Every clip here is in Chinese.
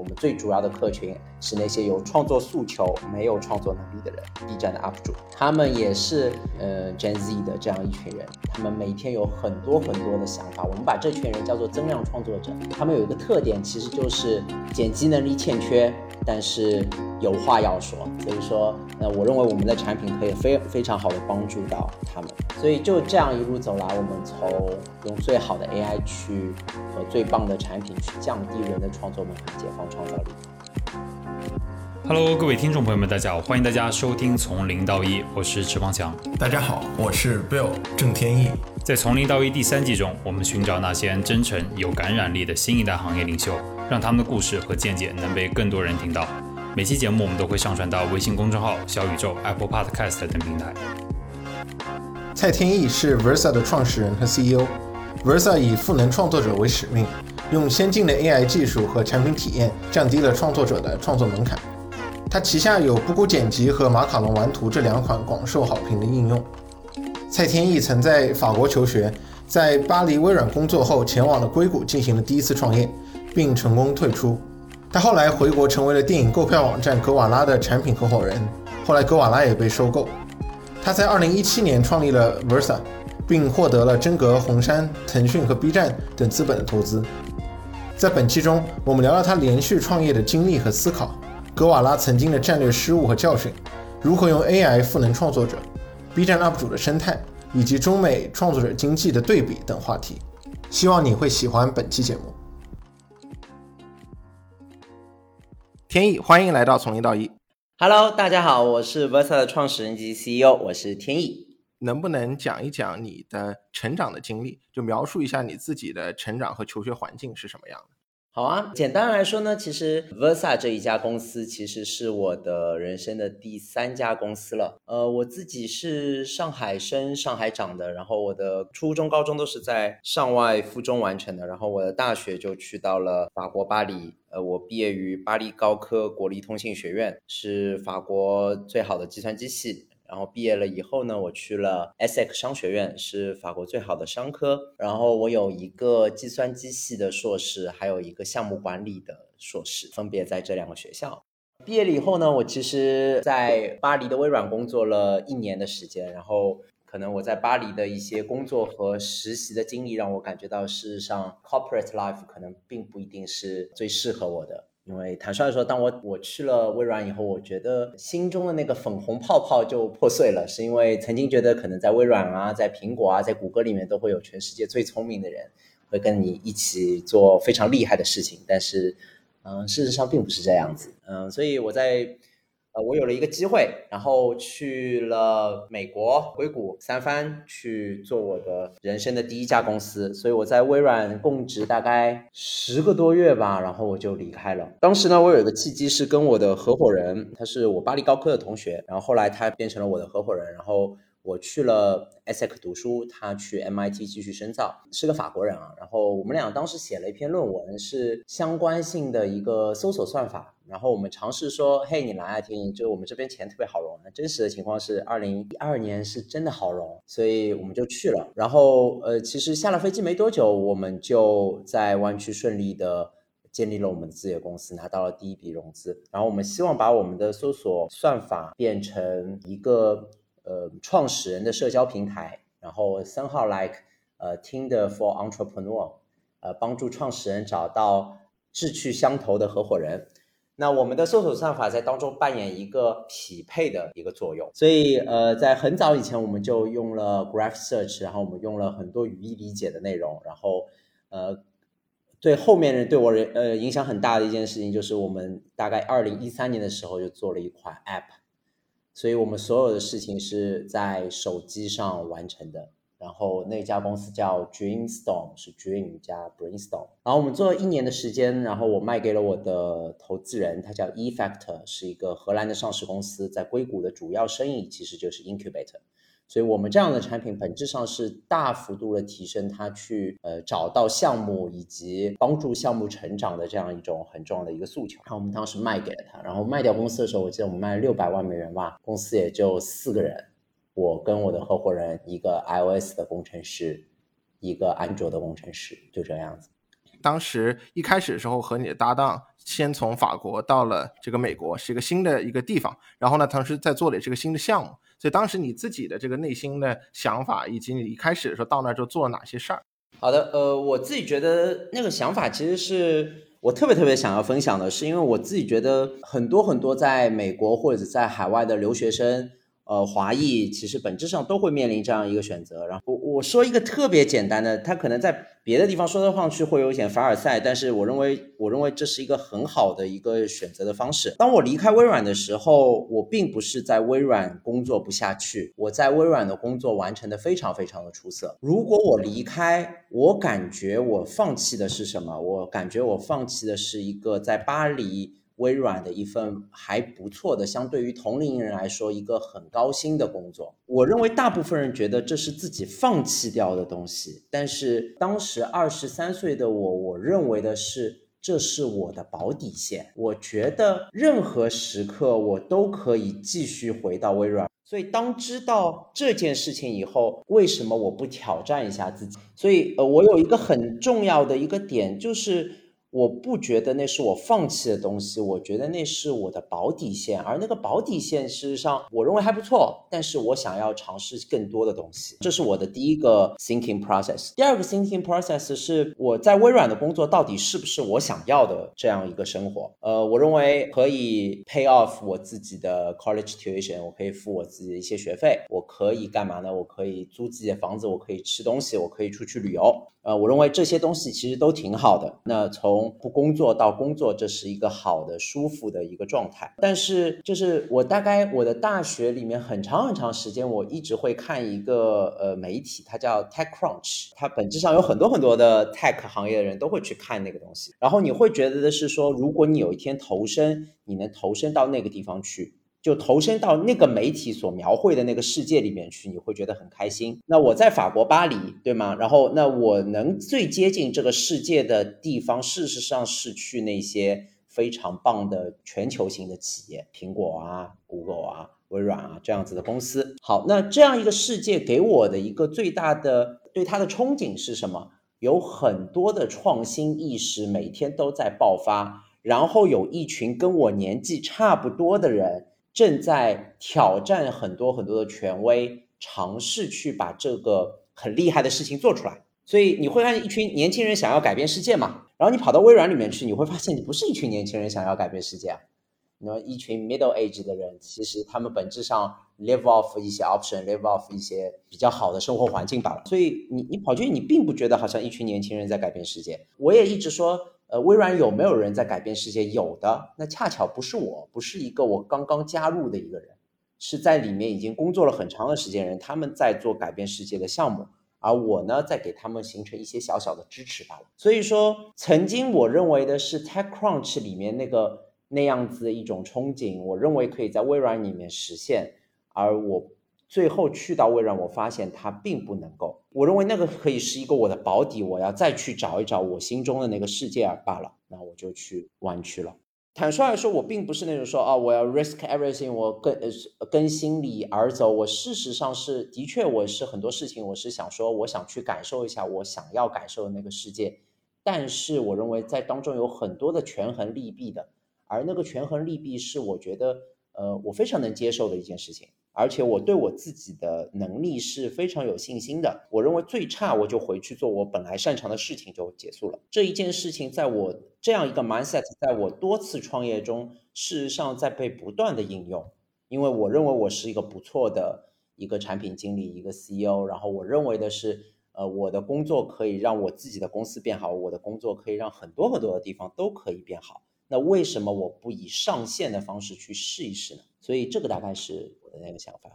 我们最主要的客群是那些有创作诉求、没有创作能力的人，B 站的 UP 主，他们也是呃 Gen Z 的这样一群人，他们每天有很多很多的想法。我们把这群人叫做增量创作者，他们有一个特点，其实就是剪辑能力欠缺，但是有话要说。所以说，呃，我认为我们的产品可以非非常好的帮助到他们。所以就这样一路走来，我们从用最好的 AI 去和最棒的产品去降低人的创作门槛，解放创造力。Hello，各位听众朋友们，大家好，欢迎大家收听《从零到一》，我是池方强。大家好，我是 Bill 郑天意。在《从零到一》第三季中，我们寻找那些真诚、有感染力的新一代行业领袖，让他们的故事和见解能被更多人听到。每期节目我们都会上传到微信公众号、小宇宙、Apple Podcast 等平台。蔡天意是 Versa 的创始人和 CEO。Versa 以赋能创作者为使命，用先进的 AI 技术和产品体验，降低了创作者的创作门槛。它旗下有布谷剪辑和马卡龙玩图这两款广受好评的应用。蔡天意曾在法国求学，在巴黎微软工作后，前往了硅谷进行了第一次创业，并成功退出。他后来回国，成为了电影购票网站格瓦拉的产品合伙人。后来格瓦拉也被收购。他在2017年创立了 Versa，并获得了真格、红杉、腾讯和 B 站等资本的投资。在本期中，我们聊聊他连续创业的经历和思考，格瓦拉曾经的战略失误和教训，如何用 AI 赋能创作者，B 站 UP 主的生态，以及中美创作者经济的对比等话题。希望你会喜欢本期节目。天意，欢迎来到从零到一。Hello，大家好，我是 Versa 的创始人及 CEO，我是天意。能不能讲一讲你的成长的经历？就描述一下你自己的成长和求学环境是什么样的？好啊，简单来说呢，其实 Versa 这一家公司其实是我的人生的第三家公司了。呃，我自己是上海生，上海长的，然后我的初中、高中都是在上外附中完成的，然后我的大学就去到了法国巴黎。呃，我毕业于巴黎高科国立通信学院，是法国最好的计算机系。然后毕业了以后呢，我去了 ESSEC 商学院，是法国最好的商科。然后我有一个计算机系的硕士，还有一个项目管理的硕士，分别在这两个学校。毕业了以后呢，我其实在巴黎的微软工作了一年的时间。然后可能我在巴黎的一些工作和实习的经历，让我感觉到事实上 corporate life 可能并不一定是最适合我的。因为坦率的说，当我我去了微软以后，我觉得心中的那个粉红泡泡就破碎了，是因为曾经觉得可能在微软啊，在苹果啊，在谷歌里面都会有全世界最聪明的人，会跟你一起做非常厉害的事情，但是，嗯，事实上并不是这样子，嗯，所以我在。呃，我有了一个机会，然后去了美国硅谷三番去做我的人生的第一家公司，所以我在微软供职大概十个多月吧，然后我就离开了。当时呢，我有一个契机是跟我的合伙人，他是我巴黎高科的同学，然后后来他变成了我的合伙人，然后。我去了 ESSEC 读书，他去 MIT 继续深造，是个法国人啊。然后我们俩当时写了一篇论文，是相关性的一个搜索算法。然后我们尝试说：“嘿，你来啊，天意，就我们这边钱特别好融。”那真实的情况是，二零一二年是真的好融，所以我们就去了。然后呃，其实下了飞机没多久，我们就在湾区顺利的建立了我们的自业公司，拿到了第一笔融资。然后我们希望把我们的搜索算法变成一个。呃，创始人的社交平台，然后三号 like 呃 Tinder for entrepreneur，呃，帮助创始人找到志趣相投的合伙人。那我们的搜索算法在当中扮演一个匹配的一个作用。所以呃，在很早以前我们就用了 Graph Search，然后我们用了很多语义理解的内容，然后呃，对后面人对我人呃影响很大的一件事情就是我们大概二零一三年的时候就做了一款 App。所以我们所有的事情是在手机上完成的。然后那家公司叫 Dreamstorm，是 Dream 加 Brainstorm。然后我们做了一年的时间，然后我卖给了我的投资人，他叫 eFactor，是一个荷兰的上市公司，在硅谷的主要生意其实就是 Incubator。所以我们这样的产品本质上是大幅度的提升它去呃找到项目以及帮助项目成长的这样一种很重要的一个诉求。然后我们当时卖给了他，然后卖掉公司的时候，我记得我们卖了六百万美元吧，公司也就四个人，我跟我的合伙人，一个 iOS 的工程师，一个安卓的工程师，就这样子。当时一开始的时候和你的搭档先从法国到了这个美国，是一个新的一个地方，然后呢，同时在做的也是个新的项目。所以当时你自己的这个内心的想法，以及你一开始的时候到那之后做了哪些事儿？好的，呃，我自己觉得那个想法其实是我特别特别想要分享的，是因为我自己觉得很多很多在美国或者在海外的留学生。呃，华裔其实本质上都会面临这样一个选择。然后我我说一个特别简单的，他可能在别的地方说的上去会有一点凡尔赛，但是我认为我认为这是一个很好的一个选择的方式。当我离开微软的时候，我并不是在微软工作不下去，我在微软的工作完成的非常非常的出色。如果我离开，我感觉我放弃的是什么？我感觉我放弃的是一个在巴黎。微软的一份还不错的，相对于同龄人来说，一个很高薪的工作。我认为大部分人觉得这是自己放弃掉的东西，但是当时二十三岁的我，我认为的是这是我的保底线。我觉得任何时刻我都可以继续回到微软。所以当知道这件事情以后，为什么我不挑战一下自己？所以呃，我有一个很重要的一个点就是。我不觉得那是我放弃的东西，我觉得那是我的保底线，而那个保底线事实上我认为还不错，但是我想要尝试更多的东西，这是我的第一个 thinking process。第二个 thinking process 是我在微软的工作到底是不是我想要的这样一个生活？呃，我认为可以 pay off 我自己的 college tuition，我可以付我自己的一些学费，我可以干嘛呢？我可以租自己的房子，我可以吃东西，我可以出去旅游。呃，我认为这些东西其实都挺好的。那从不工作到工作，这是一个好的、舒服的一个状态。但是，就是我大概我的大学里面很长很长时间，我一直会看一个呃媒体，它叫 TechCrunch。它本质上有很多很多的 tech 行业的人都会去看那个东西。然后你会觉得的是说，如果你有一天投身，你能投身到那个地方去。就投身到那个媒体所描绘的那个世界里面去，你会觉得很开心。那我在法国巴黎，对吗？然后，那我能最接近这个世界的地方，事实上是去那些非常棒的全球型的企业，苹果啊、Google 啊、微软啊这样子的公司。好，那这样一个世界给我的一个最大的对它的憧憬是什么？有很多的创新意识，每天都在爆发，然后有一群跟我年纪差不多的人。正在挑战很多很多的权威，尝试去把这个很厉害的事情做出来。所以你会看见一群年轻人想要改变世界嘛？然后你跑到微软里面去，你会发现你不是一群年轻人想要改变世界啊，那么一群 middle age 的人，其实他们本质上 live off 一些 option，live off 一些比较好的生活环境罢了。所以你你跑去，你并不觉得好像一群年轻人在改变世界。我也一直说。呃，微软有没有人在改变世界？有的，那恰巧不是我，不是一个我刚刚加入的一个人，是在里面已经工作了很长的时间人，他们在做改变世界的项目，而我呢，在给他们形成一些小小的支持罢了。所以说，曾经我认为的是 TechCrunch 里面那个那样子的一种憧憬，我认为可以在微软里面实现，而我。最后去到微软，我发现它并不能够。我认为那个可以是一个我的保底，我要再去找一找我心中的那个世界罢了。那我就去弯曲了。坦率来说，我并不是那种说啊，我要 risk everything，我跟呃跟心理而走。我事实上是的确，我是很多事情，我是想说，我想去感受一下我想要感受的那个世界。但是我认为在当中有很多的权衡利弊的，而那个权衡利弊是我觉得呃我非常能接受的一件事情。而且我对我自己的能力是非常有信心的。我认为最差我就回去做我本来擅长的事情就结束了。这一件事情在我这样一个 mindset，在我多次创业中，事实上在被不断的应用。因为我认为我是一个不错的一个产品经理，一个 CEO。然后我认为的是，呃，我的工作可以让我自己的公司变好，我的工作可以让很多很多的地方都可以变好。那为什么我不以上线的方式去试一试呢？所以这个大概是。的那个想法，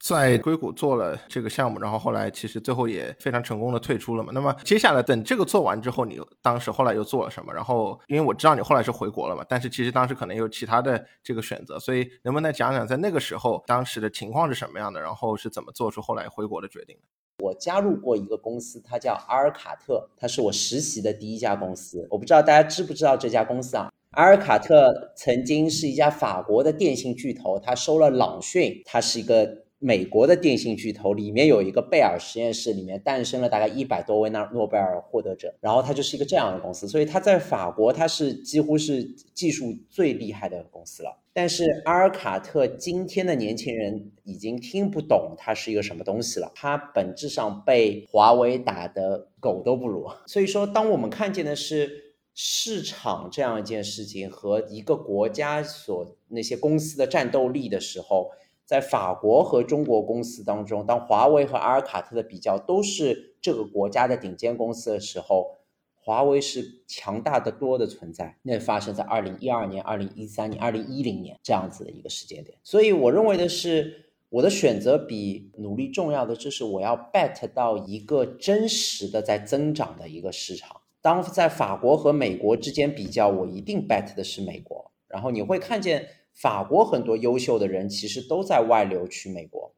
在硅谷做了这个项目，然后后来其实最后也非常成功的退出了嘛。那么接下来等这个做完之后，你当时后来又做了什么？然后因为我知道你后来是回国了嘛，但是其实当时可能有其他的这个选择，所以能不能讲讲在那个时候当时的情况是什么样的？然后是怎么做出后来回国的决定的？我加入过一个公司，它叫阿尔卡特，它是我实习的第一家公司。我不知道大家知不知道这家公司啊？阿尔卡特曾经是一家法国的电信巨头，它收了朗讯，它是一个美国的电信巨头，里面有一个贝尔实验室，里面诞生了大概一百多位诺诺贝尔获得者，然后它就是一个这样的公司，所以它在法国它是几乎是技术最厉害的公司了。但是阿尔卡特今天的年轻人已经听不懂它是一个什么东西了，它本质上被华为打的狗都不如。所以说，当我们看见的是市场这样一件事情和一个国家所那些公司的战斗力的时候，在法国和中国公司当中，当华为和阿尔卡特的比较都是这个国家的顶尖公司的时候。华为是强大的多的存在，那发生在二零一二年、二零一三年、二零一零年这样子的一个时间点。所以我认为的是，我的选择比努力重要的，就是我要 bet 到一个真实的在增长的一个市场。当在法国和美国之间比较，我一定 bet 的是美国。然后你会看见法国很多优秀的人其实都在外流去美国。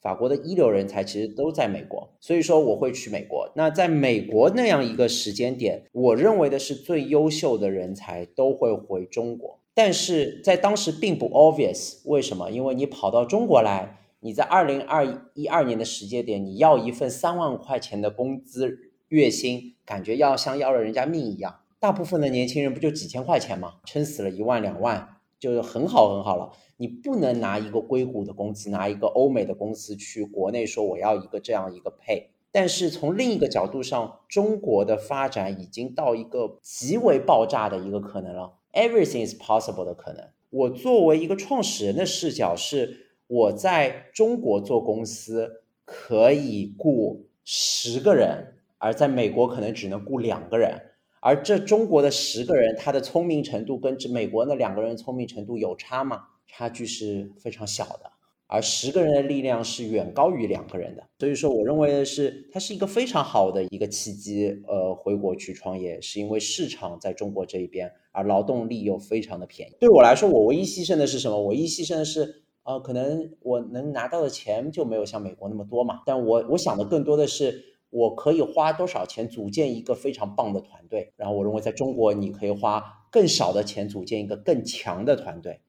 法国的一流人才其实都在美国，所以说我会去美国。那在美国那样一个时间点，我认为的是最优秀的人才都会回中国。但是在当时并不 obvious，为什么？因为你跑到中国来，你在二零二一二年的时间点，你要一份三万块钱的工资月薪，感觉要像要了人家命一样。大部分的年轻人不就几千块钱吗？撑死了一万两万。就是很好很好了，你不能拿一个硅谷的公司，拿一个欧美的公司去国内说我要一个这样一个配。但是从另一个角度上，中国的发展已经到一个极为爆炸的一个可能了，everything is possible 的可能。我作为一个创始人的视角是，我在中国做公司可以雇十个人，而在美国可能只能雇两个人。而这中国的十个人，他的聪明程度跟这美国那两个人聪明程度有差吗？差距是非常小的。而十个人的力量是远高于两个人的。所以说，我认为的是，它是一个非常好的一个契机。呃，回国去创业，是因为市场在中国这一边，而劳动力又非常的便宜。对我来说，我唯一牺牲的是什么？我唯一牺牲的是，呃，可能我能拿到的钱就没有像美国那么多嘛。但我我想的更多的是。我可以花多少钱组建一个非常棒的团队？然后我认为在中国，你可以花更少的钱组建一个更强的团队。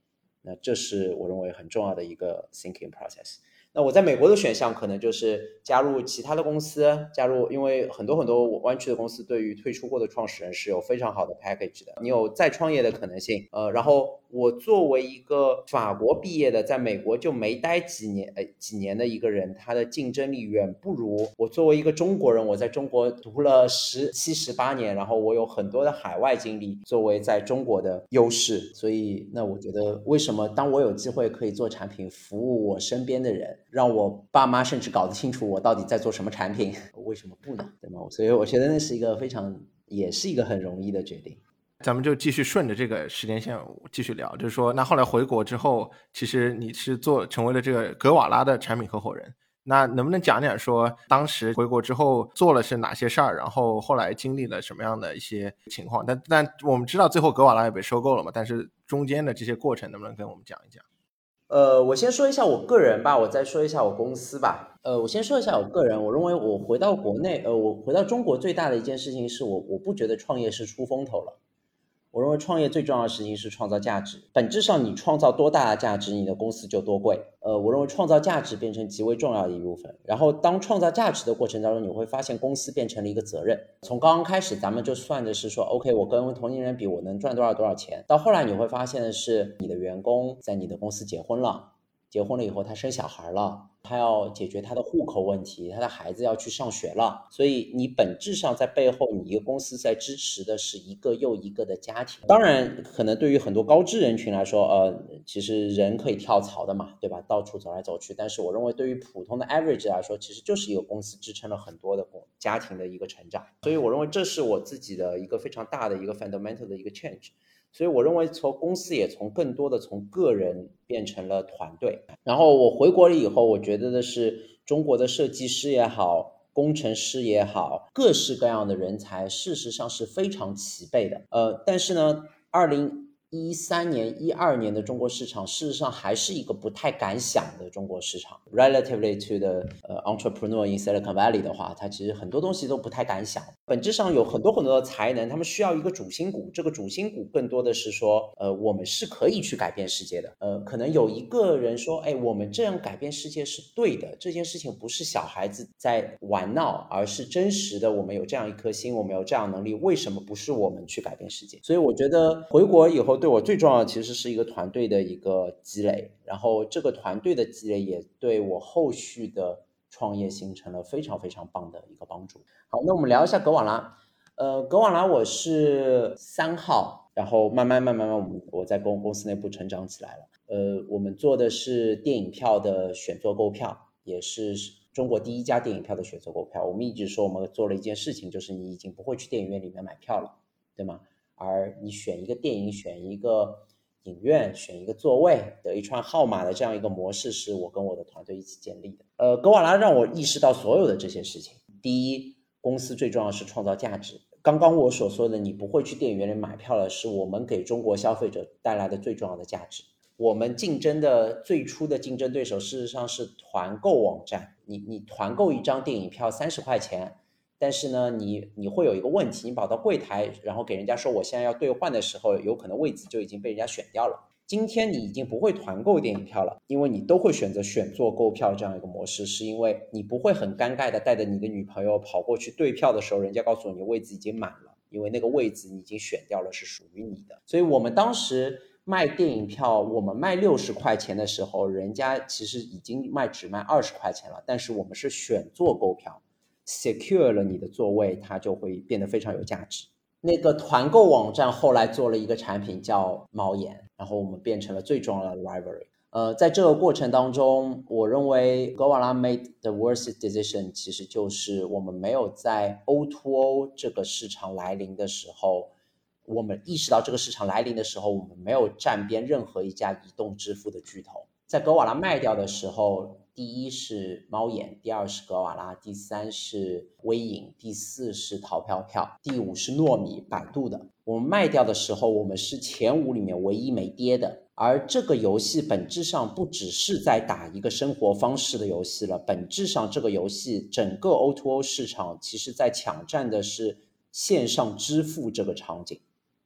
那这是我认为很重要的一个 thinking process。那我在美国的选项可能就是加入其他的公司，加入，因为很多很多湾区的公司对于退出过的创始人是有非常好的 package 的，你有再创业的可能性。呃，然后我作为一个法国毕业的，在美国就没待几年，呃，几年的一个人，他的竞争力远不如我作为一个中国人，我在中国读了十七十八年，然后我有很多的海外经历作为在中国的优势，所以那我觉得为什么当我有机会可以做产品服务我身边的人？让我爸妈甚至搞得清楚我到底在做什么产品，为什么不呢？对吗？所以我觉得那是一个非常，也是一个很容易的决定。咱们就继续顺着这个时间线继续聊，就是说，那后来回国之后，其实你是做成为了这个格瓦拉的产品合伙人。那能不能讲讲说，当时回国之后做了是哪些事儿，然后后来经历了什么样的一些情况？但但我们知道最后格瓦拉也被收购了嘛，但是中间的这些过程能不能跟我们讲一讲？呃，我先说一下我个人吧，我再说一下我公司吧。呃，我先说一下我个人，我认为我回到国内，呃，我回到中国最大的一件事情是我我不觉得创业是出风头了。我认为创业最重要的事情是创造价值。本质上，你创造多大的价值，你的公司就多贵。呃，我认为创造价值变成极为重要的一部分。然后，当创造价值的过程当中，你会发现公司变成了一个责任。从刚刚开始，咱们就算的是说，OK，我跟同龄人比，我能赚多少多少钱。到后来，你会发现的是，你的员工在你的公司结婚了。结婚了以后，他生小孩了，他要解决他的户口问题，他的孩子要去上学了，所以你本质上在背后，你一个公司在支持的是一个又一个的家庭。当然，可能对于很多高知人群来说，呃，其实人可以跳槽的嘛，对吧？到处走来走去。但是我认为，对于普通的 average 来说，其实就是一个公司支撑了很多的家庭的一个成长。所以我认为这是我自己的一个非常大的一个 fundamental 的一个 change。所以我认为，从公司也从更多的从个人变成了团队。然后我回国了以后，我觉得的是中国的设计师也好，工程师也好，各式各样的人才，事实上是非常齐备的。呃，但是呢，二零一三年、一二年的中国市场，事实上还是一个不太敢想的中国市场。Relatively to the 呃 entrepreneur in Silicon Valley 的话，它其实很多东西都不太敢想。本质上有很多很多的才能，他们需要一个主心骨。这个主心骨更多的是说，呃，我们是可以去改变世界的。呃，可能有一个人说，哎，我们这样改变世界是对的。这件事情不是小孩子在玩闹，而是真实的。我们有这样一颗心，我们有这样能力，为什么不是我们去改变世界？所以我觉得回国以后对我最重要的其实是一个团队的一个积累，然后这个团队的积累也对我后续的。创业形成了非常非常棒的一个帮助。好，那我们聊一下格瓦拉。呃，格瓦拉我是三号，然后慢慢慢慢慢，我们我在公公司内部成长起来了。呃，我们做的是电影票的选座购票，也是中国第一家电影票的选座购票。我们一直说我们做了一件事情，就是你已经不会去电影院里面买票了，对吗？而你选一个电影，选一个。影院选一个座位的一串号码的这样一个模式，是我跟我的团队一起建立的。呃，格瓦拉让我意识到所有的这些事情。第一，公司最重要是创造价值。刚刚我所说的，你不会去电影院里买票了，是我们给中国消费者带来的最重要的价值。我们竞争的最初的竞争对手，事实上是团购网站。你你团购一张电影票三十块钱。但是呢，你你会有一个问题，你跑到柜台，然后给人家说我现在要兑换的时候，有可能位置就已经被人家选掉了。今天你已经不会团购电影票了，因为你都会选择选座购票这样一个模式，是因为你不会很尴尬的带着你的女朋友跑过去兑票的时候，人家告诉你位置已经满了，因为那个位置你已经选掉了，是属于你的。所以我们当时卖电影票，我们卖六十块钱的时候，人家其实已经卖只卖二十块钱了，但是我们是选座购票。Secure 了你的座位，它就会变得非常有价值。那个团购网站后来做了一个产品叫猫眼，然后我们变成了最重要的 library。呃，在这个过程当中，我认为格瓦拉 made the worst decision，其实就是我们没有在 O2O 这个市场来临的时候，我们意识到这个市场来临的时候，我们没有站边任何一家移动支付的巨头。在格瓦拉卖掉的时候。第一是猫眼，第二是格瓦拉，第三是微影，第四是淘票票，第五是糯米，百度的。我们卖掉的时候，我们是前五里面唯一没跌的。而这个游戏本质上不只是在打一个生活方式的游戏了，本质上这个游戏整个 O2O 市场其实在抢占的是线上支付这个场景，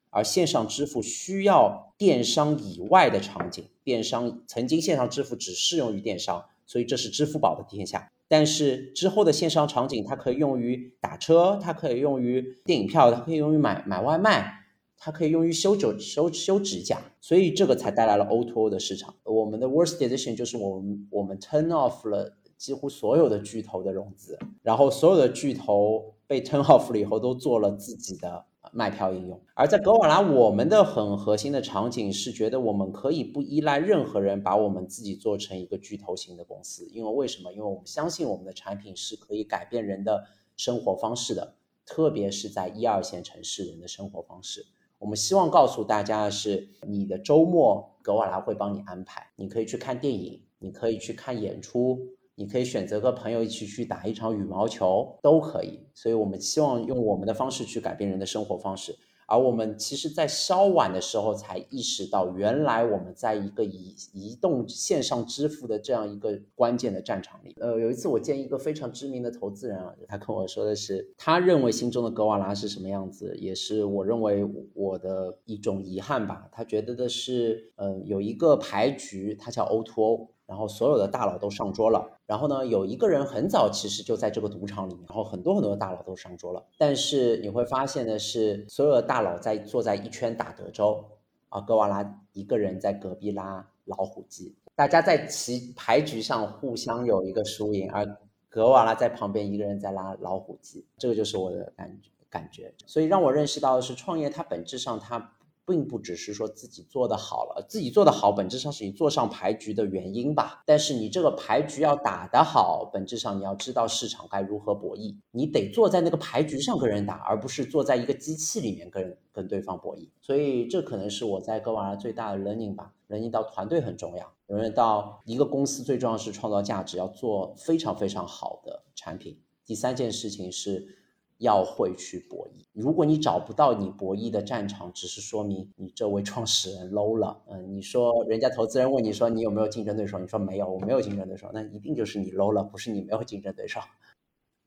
而线上支付需要电商以外的场景。电商曾经线上支付只适用于电商。所以这是支付宝的天下，但是之后的线上场景，它可以用于打车，它可以用于电影票，它可以用于买买外卖，它可以用于修指修修指甲，所以这个才带来了 O2O 的市场。我们的 worst decision 就是我们我们 turn off 了几乎所有的巨头的融资，然后所有的巨头被 turn off 了以后，都做了自己的。卖票应用，而在格瓦拉，我们的很核心的场景是觉得我们可以不依赖任何人，把我们自己做成一个巨头型的公司。因为为什么？因为我们相信我们的产品是可以改变人的生活方式的，特别是在一二线城市人的生活方式。我们希望告诉大家的是，你的周末格瓦拉会帮你安排，你可以去看电影，你可以去看演出。你可以选择和朋友一起去打一场羽毛球，都可以。所以，我们希望用我们的方式去改变人的生活方式。而我们其实，在稍晚的时候才意识到，原来我们在一个移移动线上支付的这样一个关键的战场里。呃，有一次我见一个非常知名的投资人啊，他跟我说的是，他认为心中的格瓦拉是什么样子，也是我认为我的一种遗憾吧。他觉得的是，嗯，有一个牌局，它叫 O2O。然后所有的大佬都上桌了，然后呢，有一个人很早其实就在这个赌场里面，然后很多很多的大佬都上桌了，但是你会发现的是，所有的大佬在坐在一圈打德州，啊，格瓦拉一个人在隔壁拉老虎机，大家在棋牌局上互相有一个输赢，而格瓦拉在旁边一个人在拉老虎机，这个就是我的感感觉，所以让我认识到的是，创业它本质上它。并不只是说自己做的好了，自己做的好，本质上是你坐上牌局的原因吧。但是你这个牌局要打得好，本质上你要知道市场该如何博弈，你得坐在那个牌局上跟人打，而不是坐在一个机器里面跟跟对方博弈。所以这可能是我在格瓦拉最大的 learning 吧，learning 到团队很重要，learning 到一个公司最重要是创造价值，要做非常非常好的产品。第三件事情是。要会去博弈。如果你找不到你博弈的战场，只是说明你这位创始人 low 了。嗯，你说人家投资人问你说你有没有竞争对手，你说没有，我没有竞争对手，那一定就是你 low 了，不是你没有竞争对手。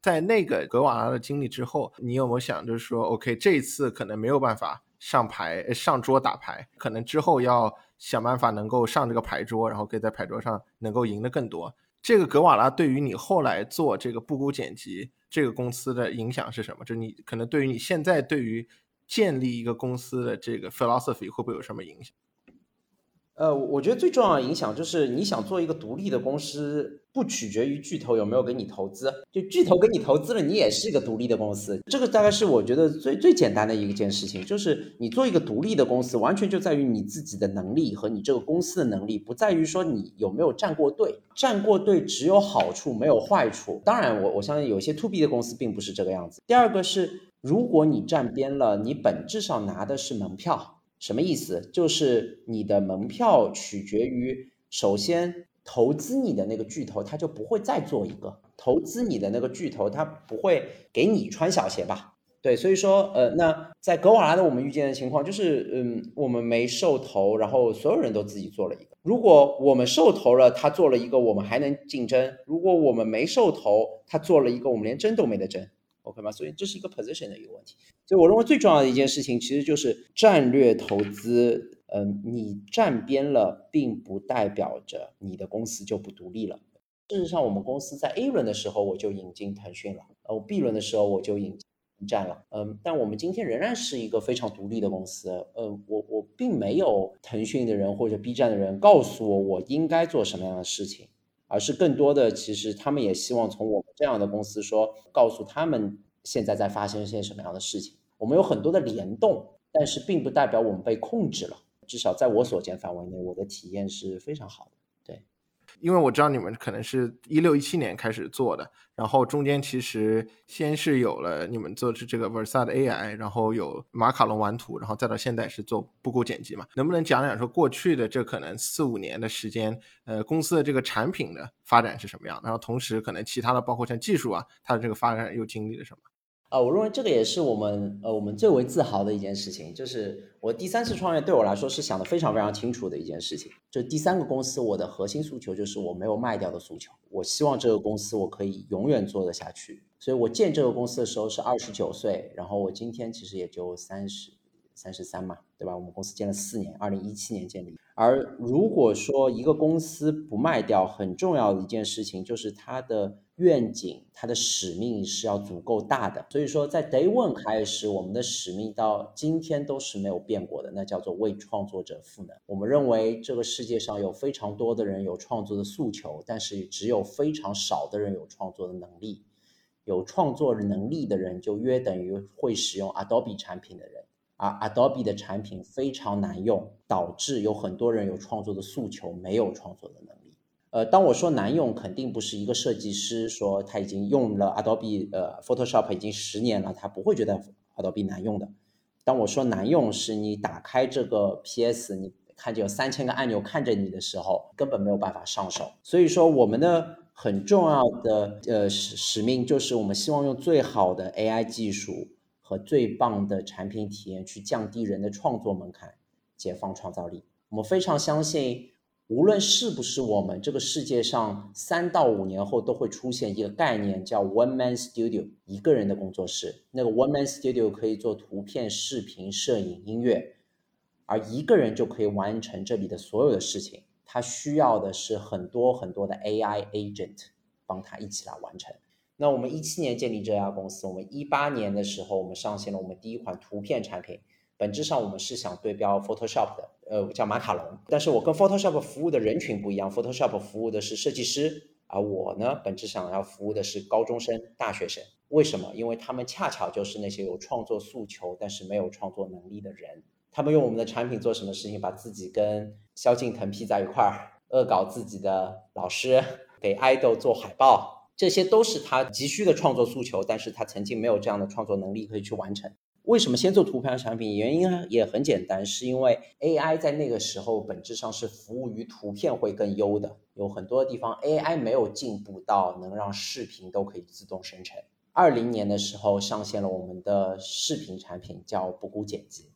在那个格瓦拉的经历之后，你有没有想，就是说，OK，这一次可能没有办法上牌上桌打牌，可能之后要想办法能够上这个牌桌，然后可以在牌桌上能够赢得更多。这个格瓦拉对于你后来做这个布谷剪辑这个公司的影响是什么？就你可能对于你现在对于建立一个公司的这个 philosophy 会不会有什么影响？呃，我觉得最重要的影响就是你想做一个独立的公司，不取决于巨头有没有给你投资，就巨头给你投资了，你也是一个独立的公司。这个大概是我觉得最最简单的一件事情，就是你做一个独立的公司，完全就在于你自己的能力和你这个公司的能力，不在于说你有没有站过队。站过队只有好处没有坏处。当然，我我相信有些 to B 的公司并不是这个样子。第二个是，如果你站边了，你本质上拿的是门票。什么意思？就是你的门票取决于，首先投资你的那个巨头，他就不会再做一个投资你的那个巨头，他不会给你穿小鞋吧？对，所以说，呃，那在格瓦拉的我们遇见的情况就是，嗯，我们没受投，然后所有人都自己做了一个。如果我们受投了，他做了一个，我们还能竞争；如果我们没受投，他做了一个，我们连争都没得争。OK 吗？所以这是一个 position 的一个问题。所以我认为最重要的一件事情，其实就是战略投资。嗯，你站边了，并不代表着你的公司就不独立了。事实上，我们公司在 A 轮的时候我就引进腾讯了，呃，B 轮的时候我就引进站了。嗯，但我们今天仍然是一个非常独立的公司。嗯，我我并没有腾讯的人或者 B 站的人告诉我我应该做什么样的事情。而是更多的，其实他们也希望从我们这样的公司说，告诉他们现在在发生一些什么样的事情。我们有很多的联动，但是并不代表我们被控制了。至少在我所见范围内，我的体验是非常好的。因为我知道你们可能是一六一七年开始做的，然后中间其实先是有了你们做是这个 Versa 的 AI，然后有马卡龙玩图，然后再到现在是做布谷剪辑嘛，能不能讲讲说过去的这可能四五年的时间，呃，公司的这个产品的发展是什么样？然后同时可能其他的包括像技术啊，它的这个发展又经历了什么？啊，我认为这个也是我们呃我们最为自豪的一件事情，就是我第三次创业对我来说是想的非常非常清楚的一件事情。就第三个公司，我的核心诉求就是我没有卖掉的诉求，我希望这个公司我可以永远做得下去。所以我建这个公司的时候是二十九岁，然后我今天其实也就三十。三十三嘛，对吧？我们公司建了四年，二零一七年建立。而如果说一个公司不卖掉，很重要的一件事情就是它的愿景、它的使命是要足够大的。所以说，在 Day One 开始，我们的使命到今天都是没有变过的，那叫做为创作者赋能。我们认为这个世界上有非常多的人有创作的诉求，但是只有非常少的人有创作的能力。有创作能力的人，就约等于会使用 Adobe 产品的人。而 Adobe 的产品非常难用，导致有很多人有创作的诉求，没有创作的能力。呃，当我说难用，肯定不是一个设计师说他已经用了 Adobe 呃 Photoshop 已经十年了，他不会觉得 Adobe 难用的。当我说难用，是你打开这个 PS，你看见有三千个按钮看着你的时候，根本没有办法上手。所以说，我们的很重要的呃使使命就是我们希望用最好的 AI 技术。和最棒的产品体验去降低人的创作门槛，解放创造力。我们非常相信，无论是不是我们这个世界上三到五年后都会出现一个概念，叫 One Man Studio，一个人的工作室。那个 One Man Studio 可以做图片、视频、摄影、音乐，而一个人就可以完成这里的所有的事情。他需要的是很多很多的 AI agent 帮他一起来完成。那我们一七年建立这家公司，我们一八年的时候，我们上线了我们第一款图片产品。本质上我们是想对标 Photoshop 的，呃，叫马卡龙。但是我跟 Photoshop 服务的人群不一样，Photoshop 服务的是设计师，而我呢，本质上要服务的是高中生、大学生。为什么？因为他们恰巧就是那些有创作诉求但是没有创作能力的人。他们用我们的产品做什么事情？把自己跟萧敬腾 P 在一块儿，恶搞自己的老师，给爱豆做海报。这些都是他急需的创作诉求，但是他曾经没有这样的创作能力可以去完成。为什么先做图片产品？原因也很简单，是因为 AI 在那个时候本质上是服务于图片会更优的，有很多地方 AI 没有进步到能让视频都可以自动生成。二零年的时候上线了我们的视频产品，叫布谷剪辑。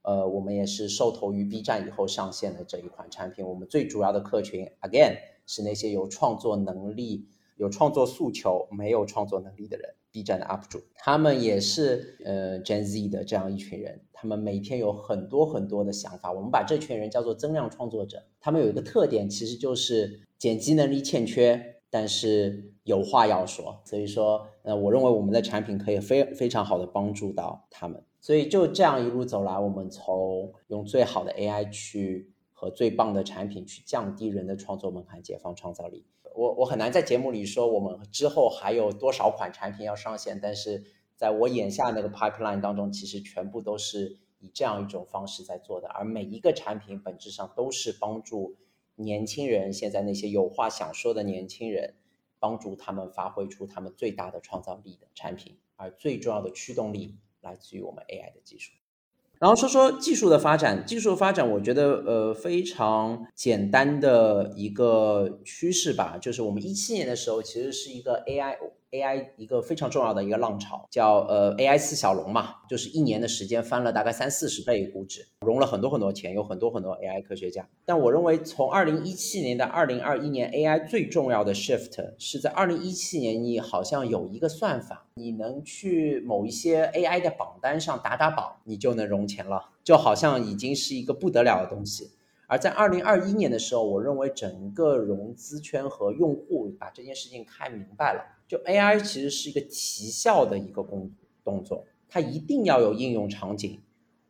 呃，我们也是受投于 B 站以后上线的这一款产品。我们最主要的客群，again 是那些有创作能力。有创作诉求没有创作能力的人，B 站的 UP 主，他们也是呃 Gen Z 的这样一群人，他们每天有很多很多的想法。我们把这群人叫做增量创作者，他们有一个特点，其实就是剪辑能力欠缺，但是有话要说。所以说，呃，我认为我们的产品可以非非常好的帮助到他们。所以就这样一路走来，我们从用最好的 AI 去和最棒的产品去降低人的创作门槛，解放创造力。我我很难在节目里说我们之后还有多少款产品要上线，但是在我眼下那个 pipeline 当中，其实全部都是以这样一种方式在做的。而每一个产品本质上都是帮助年轻人，现在那些有话想说的年轻人，帮助他们发挥出他们最大的创造力的产品。而最重要的驱动力。来自于我们 AI 的技术，然后说说技术的发展。技术发展，我觉得呃非常简单的一个趋势吧，就是我们一七年的时候，其实是一个 AI。AI 一个非常重要的一个浪潮，叫呃 AI 四小龙嘛，就是一年的时间翻了大概三四十倍估值，融了很多很多钱，有很多很多 AI 科学家。但我认为从二零一七年到二零二一年，AI 最重要的 shift 是在二零一七年，你好像有一个算法，你能去某一些 AI 的榜单上打打榜，你就能融钱了，就好像已经是一个不得了的东西。而在二零二一年的时候，我认为整个融资圈和用户把这件事情看明白了。就 AI 其实是一个提效的一个工动作，它一定要有应用场景。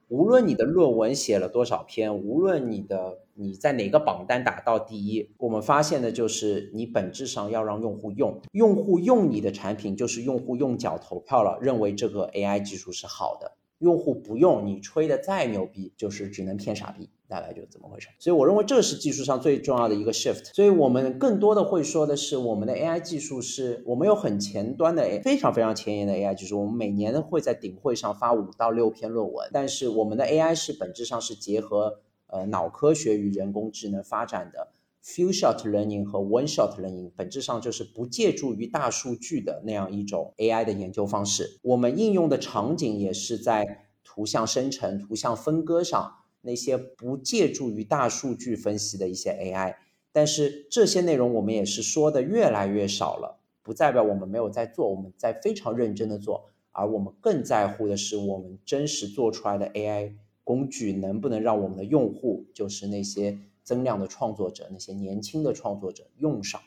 无论你的论文写了多少篇，无论你的你在哪个榜单打到第一，我们发现的就是你本质上要让用户用，用户用你的产品，就是用户用脚投票了，认为这个 AI 技术是好的。用户不用你吹的再牛逼，就是只能骗傻逼。大概就是怎么回事，所以我认为这是技术上最重要的一个 shift。所以我们更多的会说的是，我们的 AI 技术是我们有很前端的非常非常前沿的 AI 技术。我们每年会在顶会上发五到六篇论文，但是我们的 AI 是本质上是结合呃脑科学与人工智能发展的 few shot learning 和 one shot learning，本质上就是不借助于大数据的那样一种 AI 的研究方式。我们应用的场景也是在图像生成、图像分割上。那些不借助于大数据分析的一些 AI，但是这些内容我们也是说的越来越少了，不代表我们没有在做，我们在非常认真的做，而我们更在乎的是我们真实做出来的 AI 工具能不能让我们的用户，就是那些增量的创作者，那些年轻的创作者用上，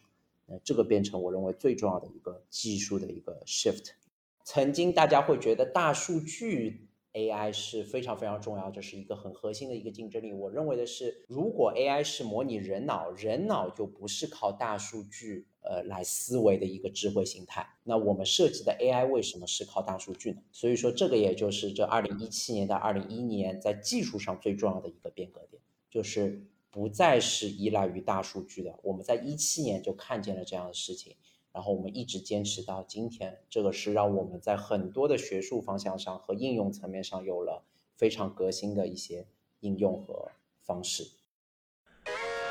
那这个变成我认为最重要的一个技术的一个 shift。曾经大家会觉得大数据。AI 是非常非常重要，这是一个很核心的一个竞争力。我认为的是，如果 AI 是模拟人脑，人脑就不是靠大数据呃来思维的一个智慧形态。那我们设计的 AI 为什么是靠大数据呢？所以说，这个也就是这二零一七年到二零一一年在技术上最重要的一个变革点，就是不再是依赖于大数据的。我们在一七年就看见了这样的事情。然后我们一直坚持到今天，这个是让我们在很多的学术方向上和应用层面上有了非常革新的一些应用和方式。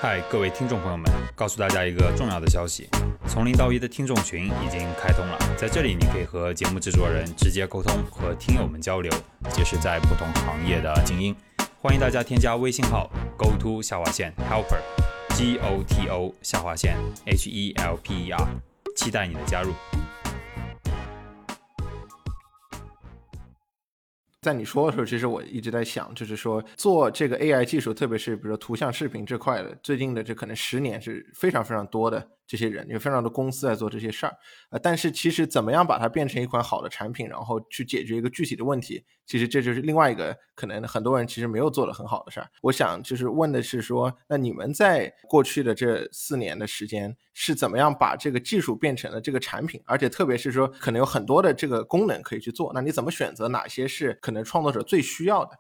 嗨，各位听众朋友们，告诉大家一个重要的消息：从零到一的听众群已经开通了，在这里你可以和节目制作人直接沟通，和听友们交流，结识在不同行业的精英。欢迎大家添加微信号 go to 下划线 helper，g o t o 下划线 h e l p e r。期待你的加入。在你说的时候，其实我一直在想，就是说做这个 AI 技术，特别是比如说图像视频这块的，最近的这可能十年是非常非常多的。这些人有非常多公司在做这些事儿，呃，但是其实怎么样把它变成一款好的产品，然后去解决一个具体的问题，其实这就是另外一个可能很多人其实没有做的很好的事儿。我想就是问的是说，那你们在过去的这四年的时间是怎么样把这个技术变成了这个产品，而且特别是说可能有很多的这个功能可以去做，那你怎么选择哪些是可能创作者最需要的？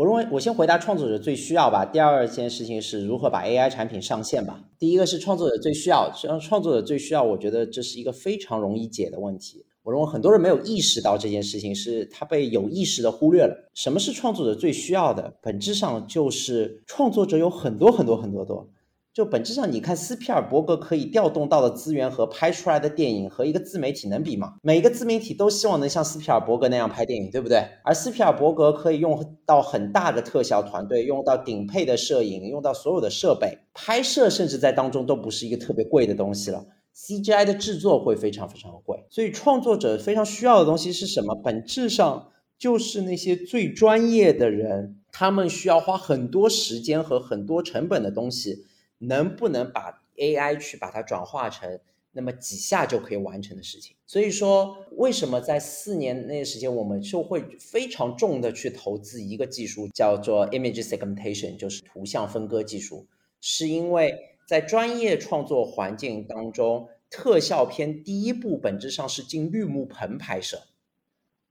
我认为我先回答创作者最需要吧。第二件事情是如何把 AI 产品上线吧。第一个是创作者最需要，实际上创作者最需要，我觉得这是一个非常容易解的问题。我认为很多人没有意识到这件事情，是他被有意识的忽略了。什么是创作者最需要的？本质上就是创作者有很多很多很多多。就本质上，你看斯皮尔伯格可以调动到的资源和拍出来的电影和一个自媒体能比吗？每个自媒体都希望能像斯皮尔伯格那样拍电影，对不对？而斯皮尔伯格可以用到很大的特效团队，用到顶配的摄影，用到所有的设备，拍摄甚至在当中都不是一个特别贵的东西了。CGI 的制作会非常非常贵，所以创作者非常需要的东西是什么？本质上就是那些最专业的人，他们需要花很多时间和很多成本的东西，能不能把 AI 去把它转化成那么几下就可以完成的事情？所以说，为什么在四年内时间，我们就会非常重的去投资一个技术，叫做 Image Segmentation，就是图像分割技术，是因为。在专业创作环境当中，特效片第一步本质上是进绿幕棚拍摄，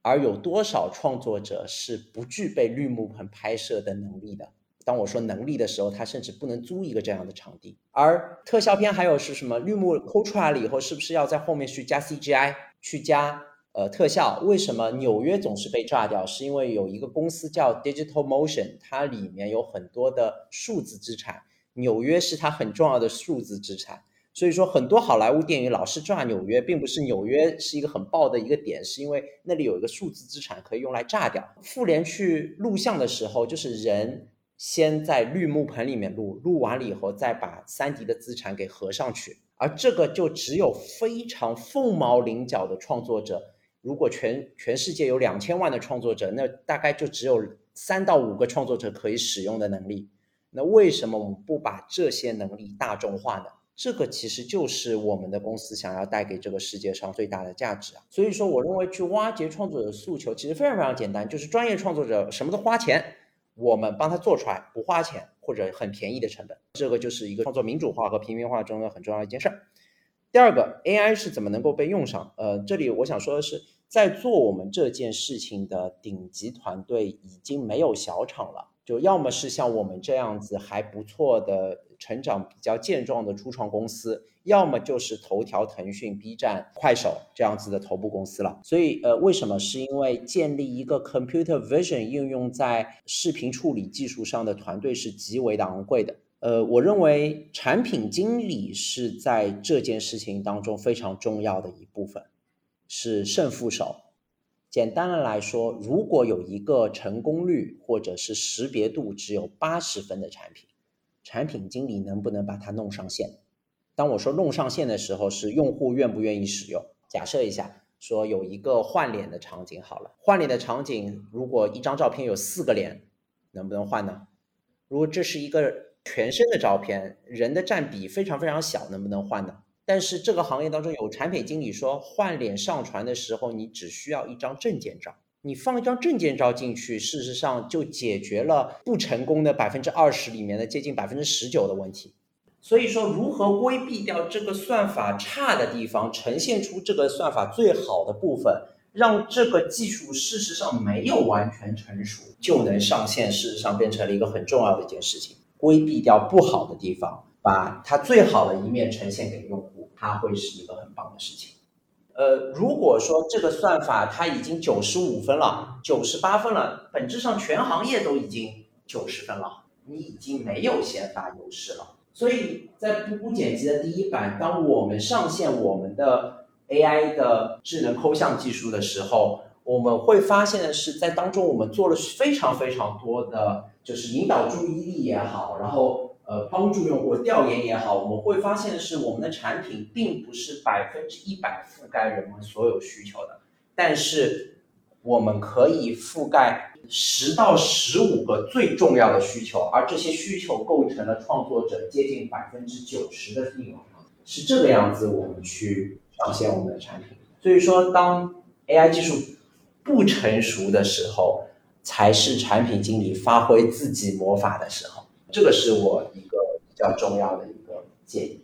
而有多少创作者是不具备绿幕棚拍摄的能力的？当我说能力的时候，他甚至不能租一个这样的场地。而特效片还有是什么？绿幕抠出来了以后，是不是要在后面去加 CGI，去加呃特效？为什么纽约总是被炸掉？是因为有一个公司叫 Digital Motion，它里面有很多的数字资产。纽约是它很重要的数字资产，所以说很多好莱坞电影老是炸纽约，并不是纽约是一个很爆的一个点，是因为那里有一个数字资产可以用来炸掉。复联去录像的时候，就是人先在绿幕棚里面录，录完了以后再把三 D 的资产给合上去，而这个就只有非常凤毛麟角的创作者，如果全全世界有两千万的创作者，那大概就只有三到五个创作者可以使用的能力。那为什么我们不把这些能力大众化呢？这个其实就是我们的公司想要带给这个世界上最大的价值啊！所以说，我认为去挖掘创作者的诉求其实非常非常简单，就是专业创作者什么都花钱，我们帮他做出来，不花钱或者很便宜的成本，这个就是一个创作民主化和平民化中的很重要一件事儿。第二个，AI 是怎么能够被用上？呃，这里我想说的是，在做我们这件事情的顶级团队已经没有小厂了。就要么是像我们这样子还不错的成长比较健壮的初创公司，要么就是头条、腾讯、B 站、快手这样子的头部公司了。所以，呃，为什么？是因为建立一个 computer vision 应用在视频处理技术上的团队是极为的昂贵的。呃，我认为产品经理是在这件事情当中非常重要的一部分，是胜负手。简单的来说，如果有一个成功率或者是识别度只有八十分的产品，产品经理能不能把它弄上线？当我说弄上线的时候，是用户愿不愿意使用？假设一下，说有一个换脸的场景，好了，换脸的场景，如果一张照片有四个脸，能不能换呢？如果这是一个全身的照片，人的占比非常非常小，能不能换呢？但是这个行业当中有产品经理说，换脸上传的时候，你只需要一张证件照，你放一张证件照进去，事实上就解决了不成功的百分之二十里面的接近百分之十九的问题。所以说，如何规避掉这个算法差的地方，呈现出这个算法最好的部分，让这个技术事实上没有完全成熟就能上线，事实上变成了一个很重要的一件事情。规避掉不好的地方，把它最好的一面呈现给用户。它会是一个很棒的事情，呃，如果说这个算法它已经九十五分了，九十八分了，本质上全行业都已经九十分了，你已经没有先发优势了。所以在布谷剪辑的第一版，当我们上线我们的 AI 的智能抠像技术的时候，我们会发现的是，在当中我们做了非常非常多的，就是引导注意力也好，然后。呃，帮助用户调研也好，我们会发现是，我们的产品并不是百分之一百覆盖人们所有需求的，但是我们可以覆盖十到十五个最重要的需求，而这些需求构成了创作者接近百分之九十的利润，是这个样子，我们去上线我们的产品。所以说，当 AI 技术不成熟的时候，才是产品经理发挥自己魔法的时候。这个是我一个比较重要的一个建议，